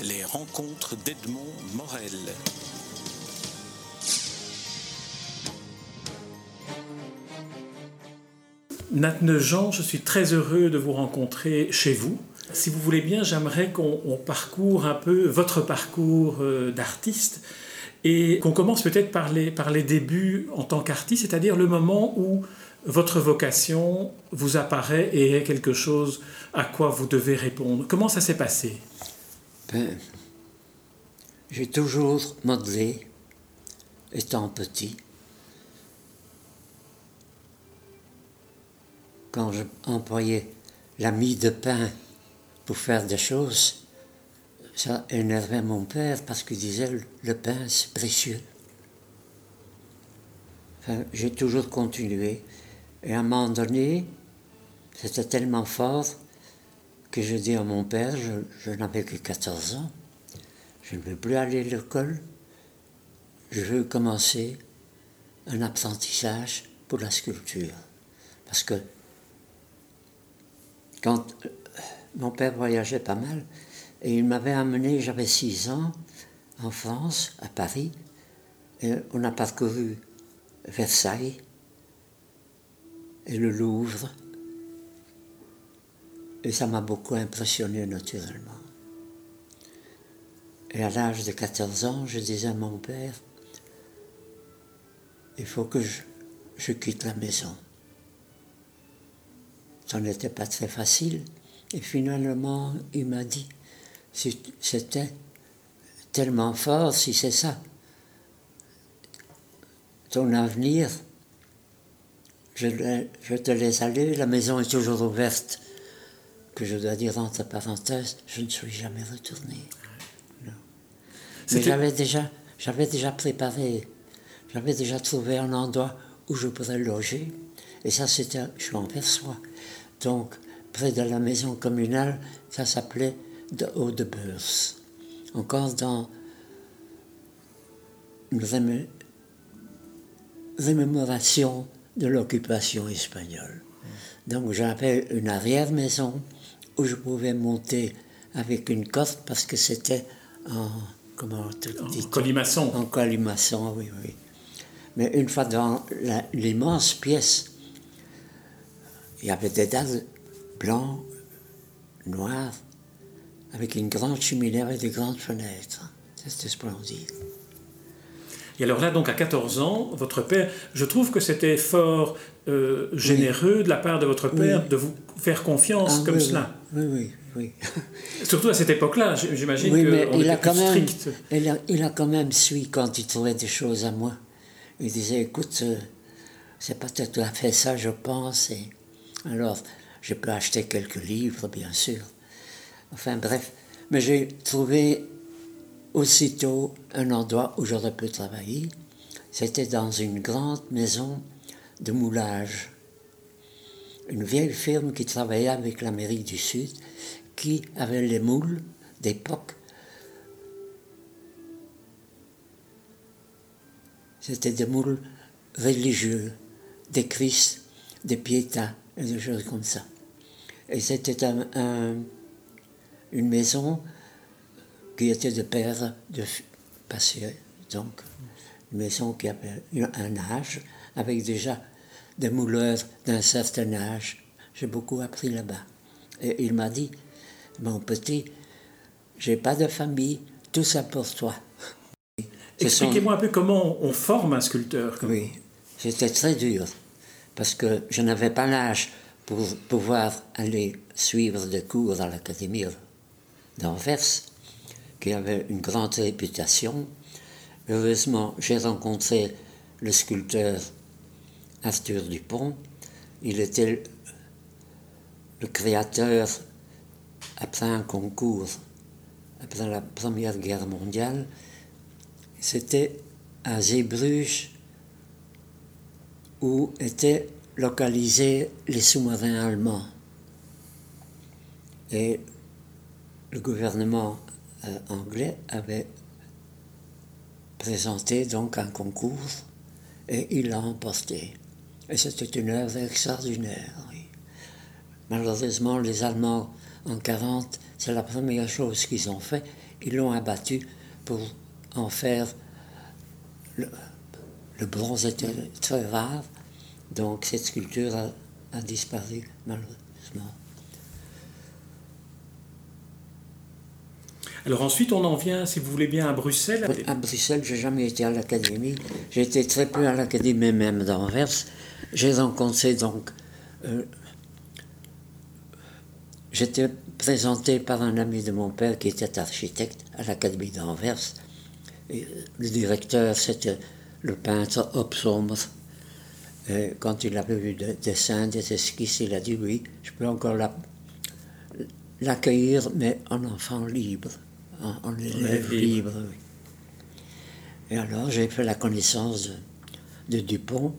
Les rencontres d'Edmond Morel. Nat Jean, je suis très heureux de vous rencontrer chez vous. Si vous voulez bien, j'aimerais qu'on parcourt un peu votre parcours euh, d'artiste et qu'on commence peut-être par les, par les débuts en tant qu'artiste, c'est-à-dire le moment où votre vocation vous apparaît et est quelque chose à quoi vous devez répondre. Comment ça s'est passé? J'ai toujours modelé, étant petit. Quand j'employais la mie de pain pour faire des choses, ça énervait mon père parce qu'il disait le pain c'est précieux. J'ai toujours continué. Et à un moment donné, c'était tellement fort que je dis à mon père, je, n'avais que 14 ans, je ne veux plus aller à l'école, je veux commencer un apprentissage pour la sculpture. Parce que quand euh, mon père voyageait pas mal, et il m'avait amené, j'avais 6 ans, en France, à Paris, et on a parcouru Versailles et le Louvre, et ça m'a beaucoup impressionné naturellement. Et à l'âge de 14 ans, je disais à mon père, il faut que je, quitte la maison. Ça n'était pas très facile. Et finalement, il m'a dit, c'était tellement fort si c'est ça. Ton avenir, je, te laisse aller, la maison est toujours ouverte. Que je dois dire entre parenthèses, je ne suis jamais retourné. Non. Mais j'avais déjà, j'avais déjà préparé, j'avais déjà trouvé un endroit où je pourrais loger. Et ça, c'était, je m'en perçois, donc, près de la maison communale, ça s'appelait de Haut-de-Beurs. Encore dans une rémémoration de l'occupation espagnole. Donc, j'avais une arrière-maison où je pouvais monter avec une corde parce que c'était en. Comment En colimaçon. En colimaçon, oui, oui. Mais une fois dans l'immense pièce, il y avait des dalles blancs, noirs, avec une grande cheminée et des grandes fenêtres. C'était splendide. Et alors là, donc à 14 ans, votre père, je trouve que c'était fort euh, généreux de la part de votre père de vous faire confiance ah comme oui, cela. Oui, oui, oui. Surtout à cette époque-là, j'imagine oui, mais il était a quand même, strict. il a, il a quand même suivi quand il trouvait des choses à moi. Il disait, écoute, euh, c'est pas tout à fait ça, je pense. Et alors, je peux acheter quelques livres, bien sûr. Enfin, bref. Mais j'ai trouvé aussitôt un endroit où j'aurais pu travailler. C'était dans une grande maison de moulage. Une vieille firme qui travaillait avec l'Amérique du Sud, qui avait les moules d'époque. C'était des moules religieux, des Christ, des Piétas et des choses comme ça. Et c'était un, un, une maison qui était de père de passé, donc une maison qui avait un âge, avec déjà des mouleurs d'un certain âge. J'ai beaucoup appris là-bas. Et il m'a dit, mon petit, j'ai pas de famille, tout ça pour toi. Expliquez-moi un peu comment on forme un sculpteur. Oui, c'était très dur, parce que je n'avais pas l'âge pour pouvoir aller suivre des cours à l'Académie d'Anvers, qui avait une grande réputation. Heureusement, j'ai rencontré le sculpteur Arthur Dupont. Il était le créateur, après un concours, après la Première Guerre mondiale, c'était à Zeebrugge où étaient localisés les sous-marins allemands. Et le gouvernement euh, anglais avait présenté donc un concours et il l'a emporté. Et c'était une œuvre extraordinaire. Oui. Malheureusement, les Allemands en 40, c'est la première chose qu'ils ont fait. ils l'ont abattu pour en faire. Le, le bronze était très rare, donc cette sculpture a, a disparu malheureusement. Alors ensuite, on en vient, si vous voulez bien, à Bruxelles. À Bruxelles, j'ai jamais été à l'académie. Été très peu à l'académie même d'Anvers. J'ai rencontré donc. Euh, J'étais présenté par un ami de mon père qui était architecte à l'académie d'Anvers. Le directeur, c'était le peintre Sommer. Et quand il avait vu des dessins, des esquisses, il a dit oui, je peux encore la- l'accueillir, mais en enfant libre, en, en élève libre. libre. oui. Et alors j'ai fait la connaissance de, de Dupont,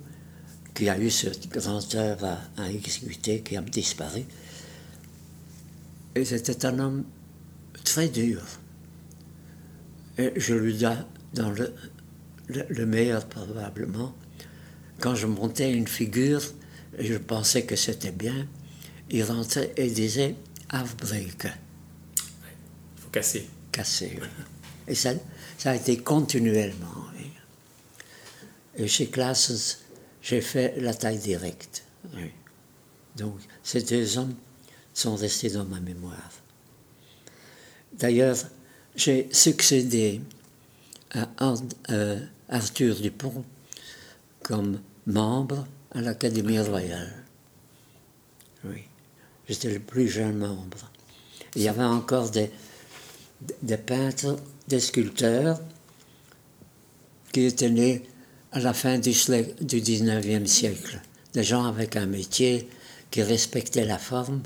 qui a eu cette grande œuvre à, à exécuter, qui a disparu. Et c'était un homme très dur. Et je lui donne dans le, le, le meilleur probablement. Quand je montais une figure, je pensais que c'était bien, il rentrait et disait Afbreken, Il faut casser. cassé. oui. Et ça, ça a été continuellement. oui. Et chez Classes, j'ai fait la taille directe. oui. Donc, ces deux hommes sont restés dans ma mémoire. D'ailleurs, j'ai succédé à euh, Arthur Dupont comme membre à l'Académie royale. Oui, j'étais le plus jeune membre. Il y avait encore des, des peintres, des sculpteurs qui étaient nés à la fin du, du 19e siècle. Des gens avec un métier qui respectaient la forme,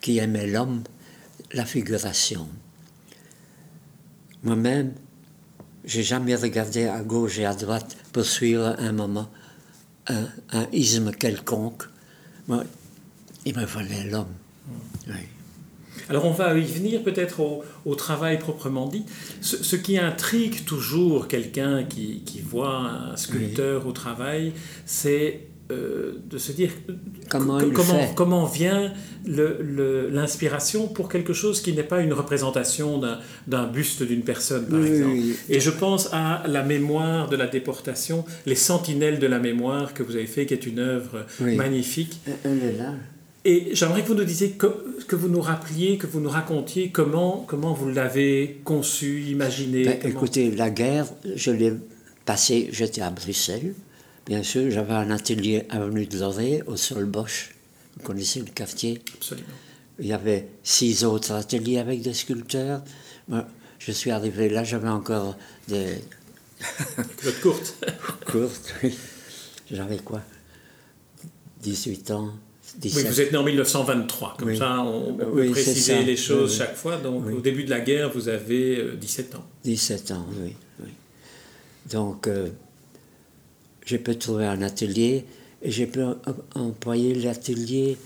qui aimaient l'homme, la figuration. Moi-même, j'ai jamais regardé à gauche et à droite pour suivre un moment, un, un isme quelconque. Moi, il me fallait l'homme. Oui. Alors on va y venir peut-être au, au travail proprement dit. Ce, ce qui intrigue toujours quelqu'un qui, qui voit un sculpteur au travail, c'est euh, de se dire Comment il comment, fait comment vient l'inspiration pour quelque chose qui n'est pas une représentation d'un- buste d'une personne, par Oui, exemple. oui. Et je pense à la mémoire de la déportation, les Sentinelles de la mémoire que vous avez fait, qui est une œuvre magnifique. Elle est là. Et j'aimerais que vous nous disiez, que, que vous nous rappeliez, que vous nous racontiez comment, comment vous l'avez conçu, imaginé. Ben, comment- écoutez, la guerre, je l'ai passée, j'étais à Bruxelles. Bien sûr, j'avais un atelier avenue de Lorée, au Sol Bosch. Vous connaissez le quartier? Absolument. Il y avait six autres ateliers avec des sculpteurs. Moi, je suis arrivé là, j'avais encore des courte. courtes. oui. J'avais quoi? 18 ans, Oui, 17 vous êtes né en 1923, comme Oui. ça on, peut Oui, préciser les choses chaque fois. Donc au début de la guerre, vous avez euh, 17 ans. 17 ans, oui. Donc, euh, j'ai pu trouver un atelier et j'ai pu em- employer l'atelier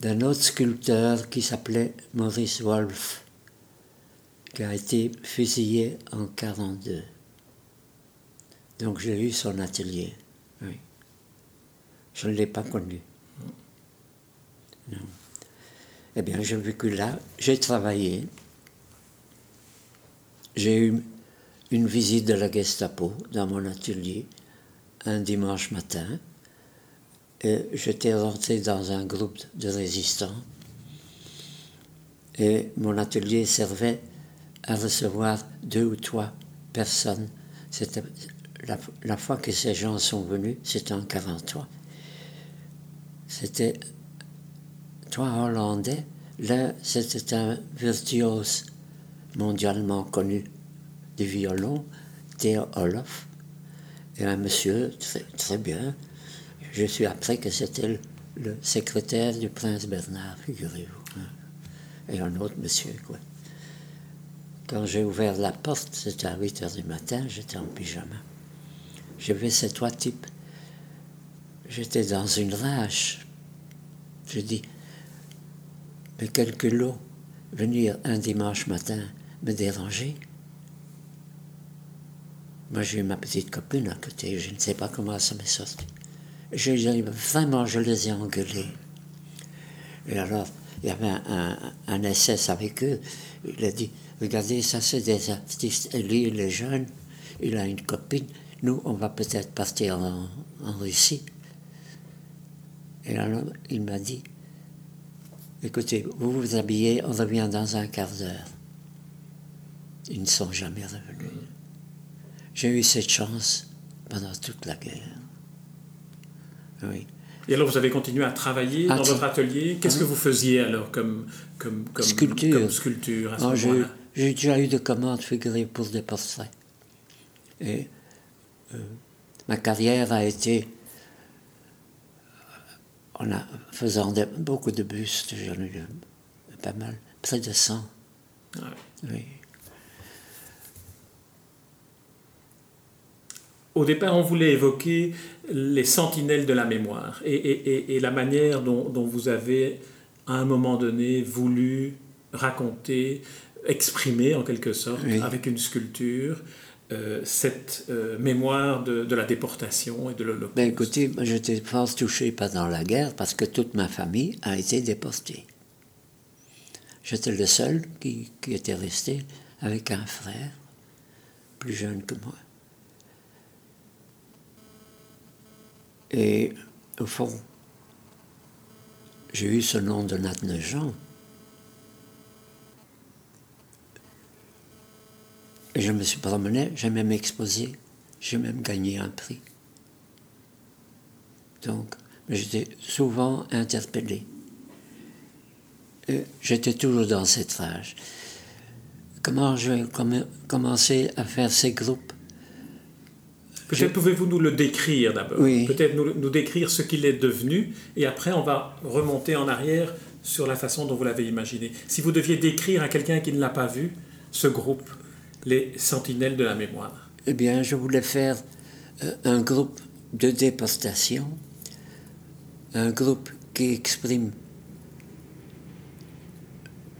d'un autre sculpteur qui s'appelait Maurice Wolff, qui a été fusillé en 42. Donc, j'ai eu son atelier, oui. Je ne l'ai pas connu. Eh bien, j'ai vécu là, j'ai travaillé. J'ai eu une visite de la Gestapo dans mon atelier un dimanche matin. Et j'étais rentré dans un groupe de résistants. Et mon atelier servait à recevoir deux ou trois personnes. La, la fois que ces gens sont venus, c'était en 43. C'était trois Hollandais. L'un, c'était un virtuose mondialement connu du violon, Theo Olof, et un monsieur très, très bien. Je suis appris que c'était le, secrétaire du prince Bernard, figurez-vous. hein. Et un autre monsieur, quoi. Quand j'ai ouvert la porte, c'était à 8 heures du matin, j'étais en pyjama. J'ai vu ces trois types. J'étais dans une rage. Je dis, mais quel culot venir un dimanche matin me déranger. Moi, j'ai eu ma petite copine à côté, je ne sais pas comment ça m'est sorti. Je, vraiment, je les ai engueulés. Et alors, il y avait un, un, SS avec eux. Il a dit Regardez, ça c'est des artistes. Lui, il est jeune, il a une copine. Nous, on va peut-être partir en Russie. Et alors, il m'a dit Écoutez, vous vous habillez, on revient dans un quart d'heure. Ils ne sont jamais revenus. J'ai eu cette chance pendant toute la guerre. Oui. Et alors vous avez continué à travailler dans votre atelier? Qu'est-ce que vous faisiez alors comme, comme, comme sculpture, comme sculpture à ce ah, J'ai déjà eu de commandes figurées pour des portraits. Et euh, ma carrière a été en a, faisant beaucoup de bustes, j'en ai eu pas mal, près de 100. Oui. Au départ, on voulait évoquer les sentinelles de la mémoire et, la manière dont, vous avez, à un moment donné, voulu raconter, exprimer en quelque sorte, avec une sculpture, euh, cette euh, mémoire de, la déportation et de l'Holocauste. Ben écoutez, j'étais fort touché pendant la guerre parce que toute ma famille a été déportée. J'étais le seul qui, qui était resté avec un frère plus jeune que moi. Et au fond, j'ai eu ce nom de Nat Jean. Et je me suis promené, j'ai même exposé, j'ai même gagné un prix. Donc, j'étais souvent interpellé. J'étais toujours dans cette phase. Comment je vais commencer à faire ces groupes? Peut-être pouvez-vous nous le décrire d'abord. Peut-être nous, décrire ce qu'il est devenu, et après on va remonter en arrière sur la façon dont vous l'avez imaginé. Si vous deviez décrire à quelqu'un qui ne l'a pas vu ce groupe, les Sentinelles de la mémoire. Eh bien, je voulais faire euh, un groupe de déportation, un groupe qui exprime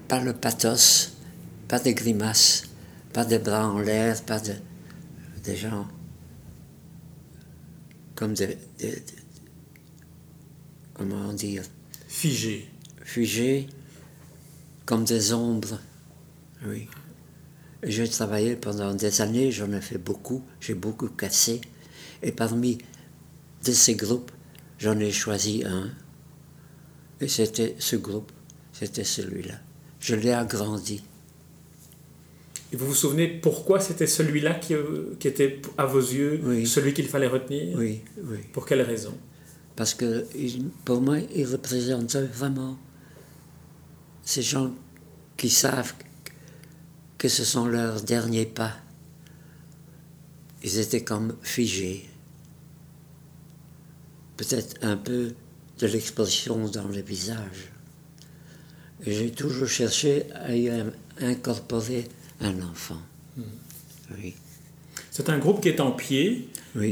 pas le pathos, pas des grimaces, pas des bras en l'air, pas de, des gens comme des, comment dire? Figés. Figés comme des ombres oui j'ai travaillé pendant des années j'en ai fait beaucoup j'ai beaucoup cassé. Et parmi de ces groupes j'en ai choisi un. Et c'était ce groupe c'était celui-là. Je l'ai agrandi. Et vous vous souvenez pourquoi c'était celui-là qui, euh, qui, était, à vos yeux, celui qu'il fallait retenir? Oui, oui. Pour quelle raison? Parce que pour moi, il représentait vraiment ces gens qui savent que ce sont leurs derniers pas. Ils étaient comme figés. Peut-être un peu de l'expression dans le visage. J'ai toujours cherché à y incorporer un enfant. Hmm. Oui. C'est un groupe qui est en pied,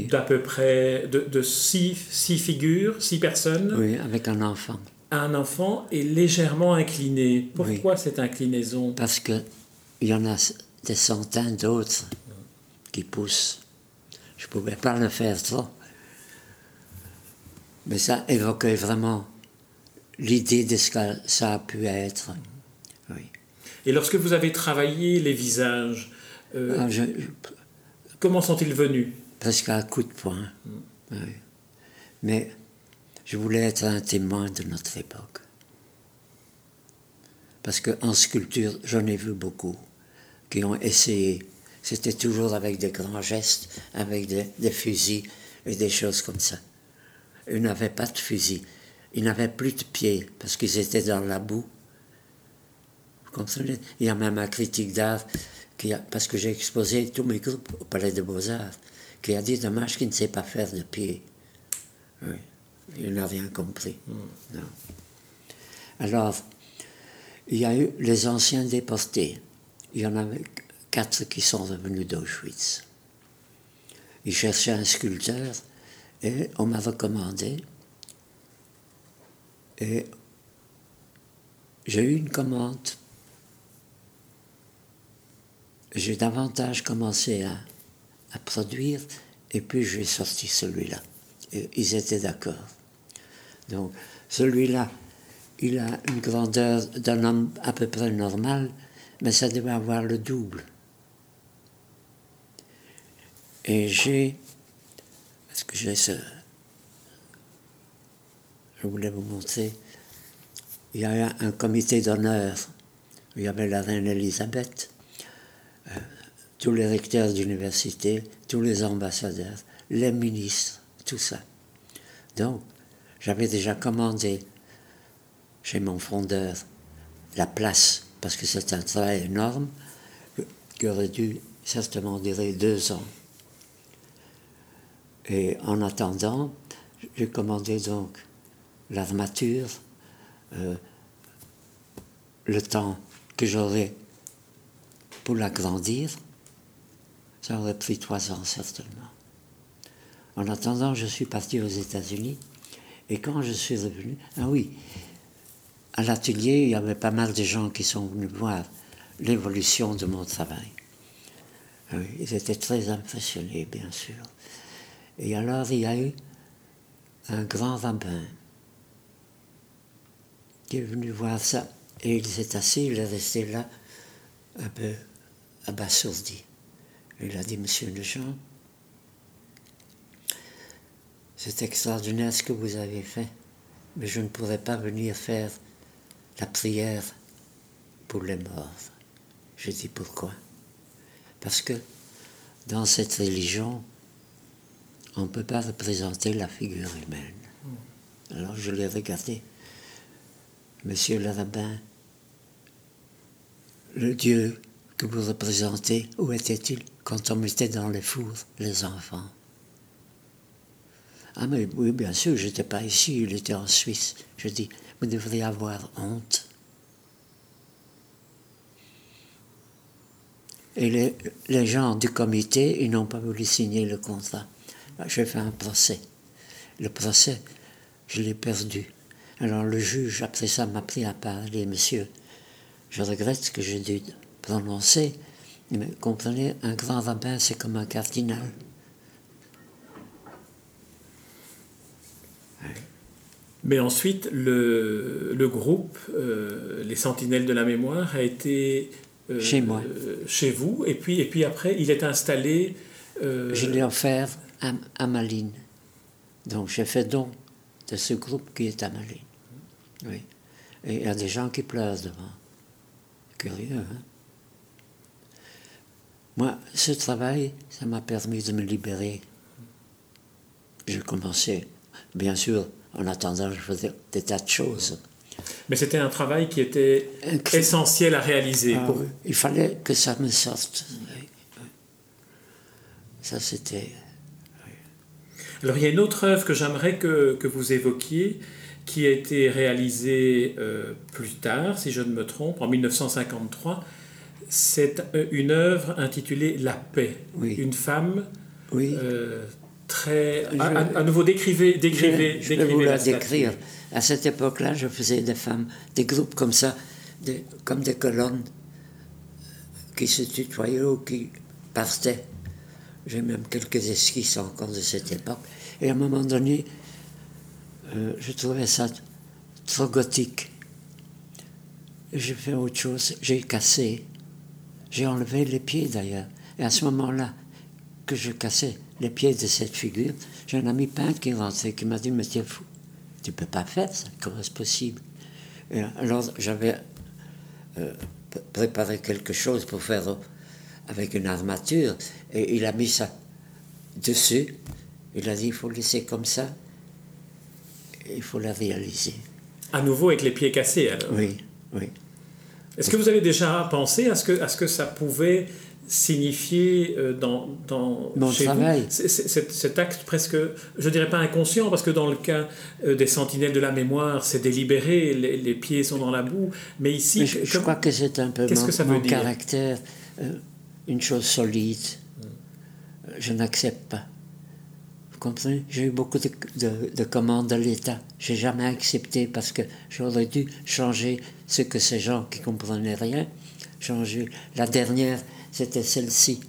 d'à peu près de, six, six, figures, six personnes. Oui, avec un enfant. Un enfant est légèrement incliné. Pourquoi cette inclinaison? Parce qu'il y en a des centaines d'autres qui poussent. Je ne pouvais pas le faire trop. Mais ça évoquait vraiment l'idée de ce que ça a pu être. Oui. Et lorsque vous avez travaillé les visages, euh, ah, comment sont-ils venus? Presque à coup de poing. Hmm. Mais je voulais être un témoin de notre époque. Parce qu'en sculpture, j'en ai vu beaucoup qui ont essayé. C'était toujours avec des grands gestes, avec des, des fusils et des choses comme ça. Ils n'avaient pas de fusil. Ils n'avaient plus de pieds parce qu'ils étaient dans la boue il y a même un critique d'art, qui a, parce que j'ai exposé tous mes groupes au Palais de Beaux-Arts, qui a dit dommage qu'il ne sait pas faire de pied. Oui, il n'a rien compris. Hmm. Non. Alors, il y a eu les anciens déportés. Il y en avait quatre qui sont revenus d'Auschwitz. Ils cherchaient un sculpteur et on m'a recommandé. Et j'ai eu une commande j'ai davantage commencé à, à, produire et puis j'ai sorti celui-là. ils étaient d'accord. Donc celui-là, il a une grandeur d'un homme à peu près normal, mais ça devait avoir le double. Et j'ai. Est-ce que j'ai ce. Je voulais vous montrer. Il y a un comité d'honneur. Il y avait la reine Elisabeth, euh, tous les recteurs d'université, tous les ambassadeurs, les ministres, tout ça. Donc, j'avais déjà commandé chez mon fondeur la place, parce que c'est un travail énorme qui aurait dû certainement durer deux ans. Et en attendant, j'ai commandé donc l'armature, euh, le temps que j'aurais pour l'agrandir, ça aurait pris trois ans certainement. En attendant, je suis parti aux États-Unis et quand je suis revenu, ah oui, à l'atelier, il y avait pas mal de gens qui sont venus voir l'évolution de mon travail. Ah ils étaient très impressionnés, bien sûr. Et alors, il y a eu un grand rabbin qui est venu voir ça. Et il s'est assis, il est resté là, un peu abasourdi. Il a dit, Monsieur Lejean, c'est extraordinaire ce que vous avez fait, mais je ne pourrais pas venir faire la prière pour les morts. Je dis pourquoi? Parce que dans cette religion, on ne peut pas représenter la figure humaine. Alors je l'ai regardé. Monsieur le rabbin, le Dieu que vous représentez, où était-il quand on mettait dans les fours les enfants? Ah mais oui, bien sûr, je n'étais pas ici, il était en Suisse. Je dis, vous devriez avoir honte. Et les, gens du comité, ils n'ont pas voulu signer le contrat. J'ai fait un procès. Le procès, je l'ai perdu. Alors le juge, après ça, m'a pris à part. Il monsieur, je regrette ce que j'ai dû prononcer, mais comprenez, un grand rabbin, c'est comme un cardinal. Mais ensuite, le, le groupe, euh, les Sentinelles de la Mémoire, a été euh, chez moi, chez vous, et puis, et puis après, il est installé. Euh, je l'ai offert à, Malines. Donc j'ai fait don de ce groupe qui est à Malines. Oui. Et il y a des gens qui pleurent devant. Curieux, hein? Moi, ce travail, ça m'a permis de me libérer. J'ai commencé, bien sûr, en attendant, je faisais des tas de choses. Mais c'était un travail qui était essentiel à réaliser. Ah il fallait que ça me sorte. Ça, c'était alors il y a une autre œuvre que j'aimerais que, que, vous évoquiez, qui a été réalisée euh, plus tard, si je ne me trompe, en 1953. C'est euh, une œuvre intitulée La paix. Une femme oui. Euh, très... À, nouveau, décrivez, décrivez, je, je vous la, décrire. À cette époque-là, je faisais des femmes, des groupes comme ça, des, comme des colonnes qui se tutoyaient ou qui partaient. J'ai même quelques esquisses encore de cette époque. Et à un moment donné, euh, je trouvais ça trop gothique. J'ai fait autre chose, j'ai cassé. J'ai enlevé les pieds d'ailleurs. Et à ce moment-là, que je cassais les pieds de cette figure, j'ai un ami peintre qui est rentré, qui m'a dit Mais tu es fou, tu ne peux pas faire ça, comment est-ce possible? Et Alors j'avais euh, préparé quelque chose pour faire avec une armature, et il a mis ça dessus. Il a dit, il faut laisser comme ça, il faut la réaliser. À nouveau avec les pieds cassés, alors Oui, oui. Est-ce que vous avez déjà pensé à ce que, à ce que ça pouvait signifier euh, dans, dans Mon travail. cet acte presque, je dirais pas inconscient, parce que dans le cas euh, des sentinelles de la mémoire, c'est délibéré, les, pieds sont dans la boue, mais ici... je, crois que c'est un peu mon, que ça mon caractère. Euh, une chose solide, je n'accepte pas. Vous comprenez? J'ai eu beaucoup de, commandes de l'État. J'ai jamais accepté parce que j'aurais dû changer ce que ces gens qui comprenaient rien, changer. La dernière, c'était celle-ci,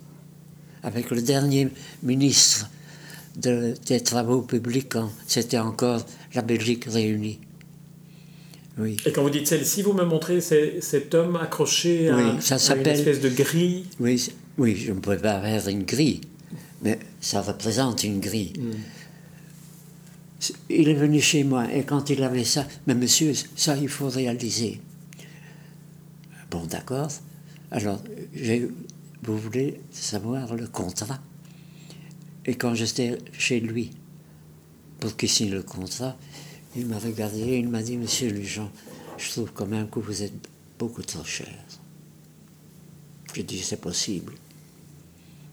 avec le dernier ministre des Travaux publics, c'était encore la Belgique réunie. Oui. Et quand vous dites celle-ci, vous me montrez cet homme accroché à, Oui, à ça une espèce de grille. Oui, oui, je ne peux pas faire une grille, mais ça représente une grille. C'est- Il est venu chez moi et quand il avait ça, mais monsieur, ça il faut réaliser. Bon, d'accord. Alors, j'ai- vous voulez savoir le contrat? Et quand j'étais chez lui pour qu'il signe le contrat, il m'a regardé et il m'a dit Monsieur Lujan, je trouve quand même que vous êtes beaucoup trop cher. J'ai dit c'est possible.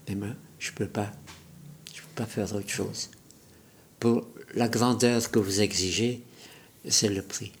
Mais moi, je ne peux pas. Je peux pas faire autre chose. Pour la grandeur que vous exigez, c'est le prix.